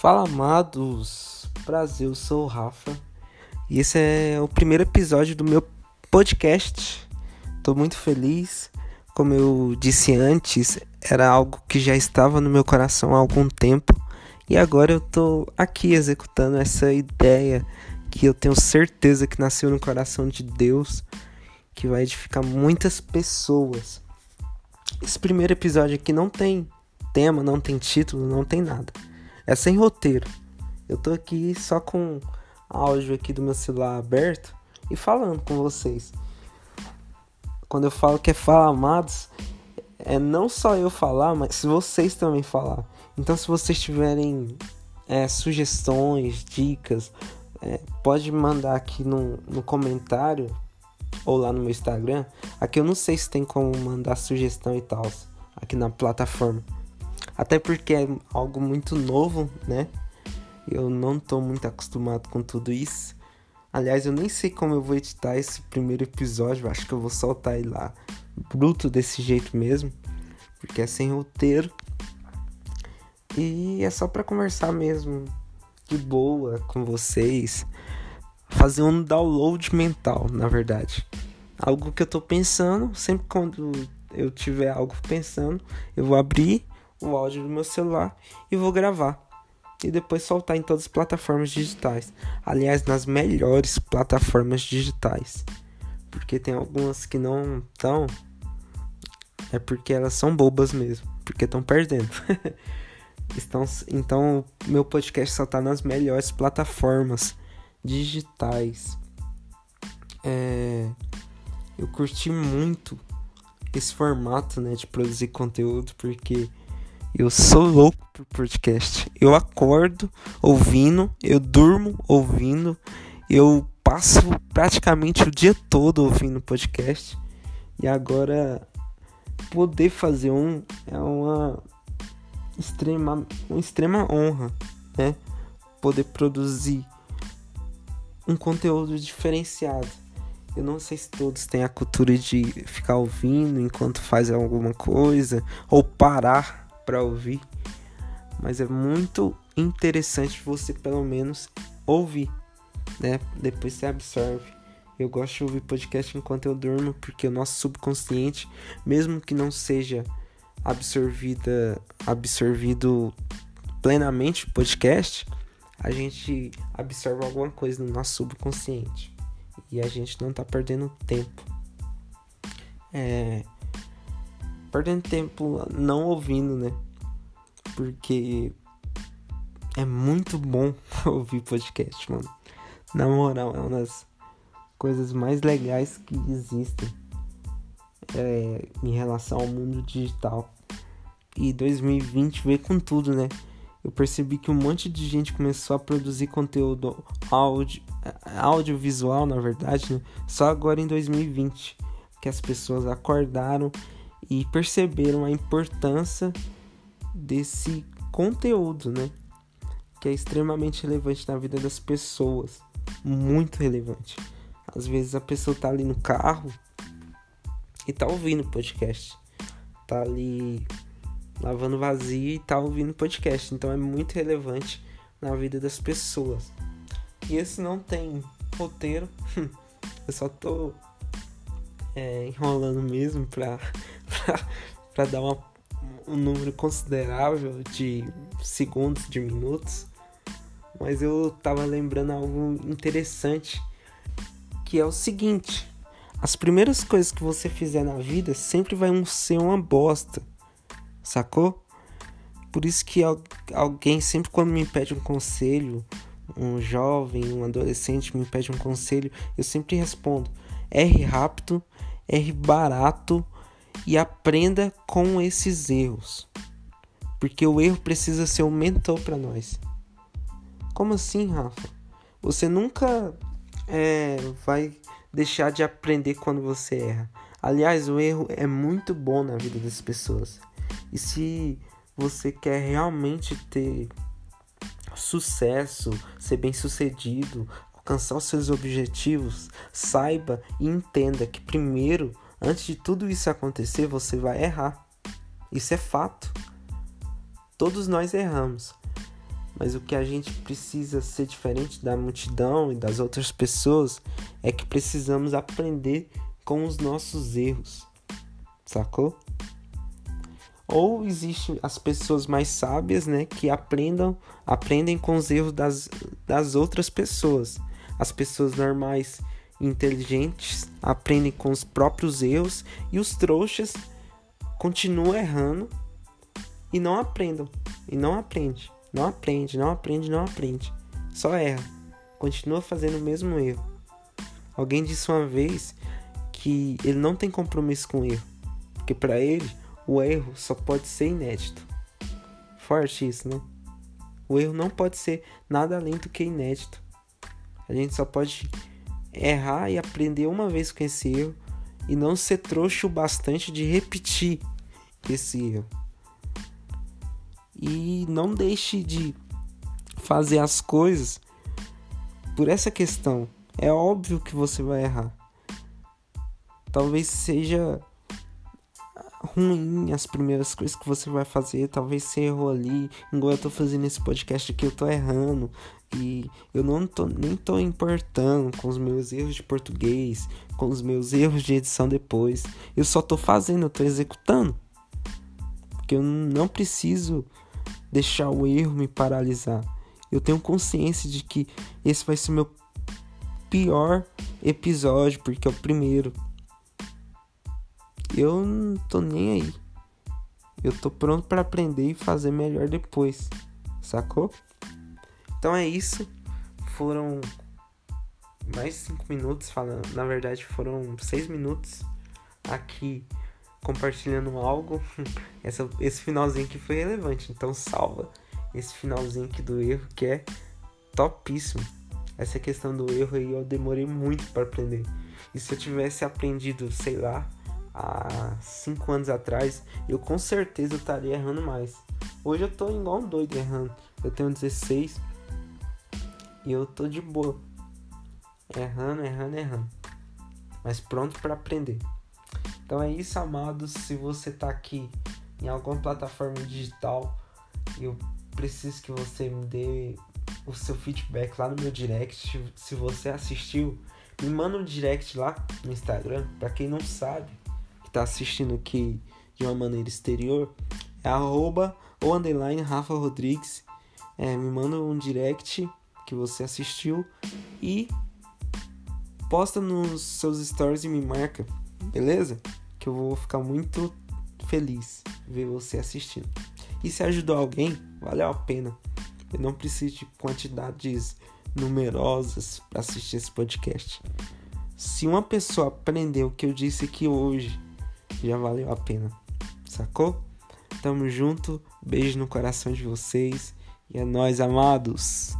Fala amados, prazer, eu sou o Rafa e esse é o primeiro episódio do meu podcast. Tô muito feliz, como eu disse antes, era algo que já estava no meu coração há algum tempo e agora eu tô aqui executando essa ideia que eu tenho certeza que nasceu no coração de Deus, que vai edificar muitas pessoas. Esse primeiro episódio aqui não tem tema, não tem título, não tem nada. É sem roteiro. Eu tô aqui só com áudio aqui do meu celular aberto e falando com vocês. Quando eu falo que é fala amados, é não só eu falar, mas vocês também falar. Então, se vocês tiverem é, sugestões, dicas, é, pode mandar aqui no, no comentário ou lá no meu Instagram. Aqui eu não sei se tem como mandar sugestão e tal aqui na plataforma. Até porque é algo muito novo, né? Eu não tô muito acostumado com tudo isso. Aliás, eu nem sei como eu vou editar esse primeiro episódio. Acho que eu vou soltar ele lá bruto desse jeito mesmo, porque é sem roteiro. E é só para conversar mesmo, de boa com vocês, fazer um download mental, na verdade. Algo que eu tô pensando, sempre quando eu tiver algo pensando, eu vou abrir o áudio do meu celular e vou gravar. E depois soltar em todas as plataformas digitais. Aliás, nas melhores plataformas digitais. Porque tem algumas que não estão. É porque elas são bobas mesmo. Porque estão perdendo. Estão, então, meu podcast só tá nas melhores plataformas digitais. É, eu curti muito esse formato, né, de produzir conteúdo, porque eu sou louco por podcast. Eu acordo ouvindo, eu durmo ouvindo, eu passo praticamente o dia todo ouvindo podcast. E agora poder fazer um é uma extrema, uma extrema honra, né? Poder produzir um conteúdo diferenciado. Eu não sei se todos têm a cultura de ficar ouvindo enquanto faz alguma coisa ou parar para ouvir, mas é muito interessante você pelo menos ouvir, né? Depois você absorve. Eu gosto de ouvir podcast enquanto eu durmo, porque o nosso subconsciente, mesmo que não seja absorvida, absorvido plenamente o podcast, a gente absorve alguma coisa no nosso subconsciente e a gente não tá perdendo tempo. É, perdendo tempo não ouvindo, né? Porque é muito bom ouvir podcast, mano. Na moral, é uma das coisas mais legais que existem é, em relação ao mundo digital. E 2020 veio com tudo, né? Eu percebi que um monte de gente começou a produzir conteúdo áudio, audiovisual, na verdade, né? só agora em 2020 que as pessoas acordaram e perceberam a importância desse conteúdo, né? Que é extremamente relevante na vida das pessoas, muito relevante. Às vezes a pessoa tá ali no carro e tá ouvindo podcast. Tá ali lavando vazio e tá ouvindo podcast. Então é muito relevante na vida das pessoas. E esse não tem roteiro. Eu só tô é, enrolando mesmo pra, pra dar uma, um número considerável de segundos, de minutos. Mas eu tava lembrando algo interessante que é o seguinte. As primeiras coisas que você fizer na vida sempre vai ser uma bosta. Sacou? Por isso que alguém sempre quando me pede um conselho, um jovem, um adolescente me pede um conselho, eu sempre respondo: erre rápido, erre barato e aprenda com esses erros. Porque o erro precisa ser um mentor para nós. Como assim, Rafa? Você nunca é, vai deixar de aprender quando você erra. Aliás, o erro é muito bom na vida das pessoas. E se você quer realmente ter sucesso, ser bem sucedido, alcançar os seus objetivos, saiba e entenda que primeiro, antes de tudo isso acontecer, você vai errar. Isso é fato. Todos nós erramos. Mas o que a gente precisa ser diferente da multidão e das outras pessoas é que precisamos aprender com os nossos erros. Sacou? Ou existem as pessoas mais sábias, né, que aprendam, aprendem com os erros das, das outras pessoas. As pessoas normais inteligentes aprendem com os próprios erros e os trouxas continuam errando e não aprendam. E não aprende. Não aprende, não aprende, não aprende. Só erra. Continua fazendo o mesmo erro. Alguém disse uma vez que ele não tem compromisso com o erro. Porque para ele o erro só pode ser inédito. Forte isso, né? O erro não pode ser nada além do que inédito. A gente só pode errar e aprender uma vez com esse erro e não ser trouxa o bastante de repetir esse erro. E não deixe de fazer as coisas por essa questão. É óbvio que você vai errar. Talvez seja ruim as primeiras coisas que você vai fazer. Talvez você errou ali. Igual eu tô fazendo esse podcast aqui, eu tô errando. E eu não tô, nem tô importando com os meus erros de português, com os meus erros de edição depois. Eu só tô fazendo, eu tô executando. Porque eu não preciso deixar o erro me paralisar. Eu tenho consciência de que esse vai ser o meu pior episódio, porque é o primeiro eu não tô nem aí. Eu tô pronto para aprender e fazer melhor depois. Sacou? Então é isso. Foram mais cinco minutos falando. Na verdade, foram seis minutos aqui compartilhando algo. Essa, esse finalzinho aqui foi relevante. Então salva esse finalzinho aqui do erro que é topíssimo. Essa questão do erro aí eu demorei muito para aprender. E se eu tivesse aprendido, sei lá, há 5 anos atrás, eu com certeza estaria errando mais. Hoje eu tô igual um doido errando. Eu tenho 16 e eu tô de boa. Errando, errando, errando. Mas pronto para aprender. Então é isso, amados. Se você tá aqui em alguma plataforma digital, eu preciso que você me dê o seu feedback lá no meu direct. Se você assistiu, me manda um direct lá no Instagram. Para quem não sabe, que tá assistindo aqui de uma maneira exterior, é arroba ou underline Rafa Rodrigues. É, me manda um direct que você assistiu e posta nos seus stories e me marca, beleza? Que eu vou ficar muito feliz ver você assistindo. E se ajudou alguém, valeu a pena. Eu não preciso de quantidades numerosas para assistir esse podcast. Se uma pessoa aprendeu o que eu disse aqui hoje já valeu a pena. Sacou? Tamo junto, beijo no coração de vocês e é nós amados.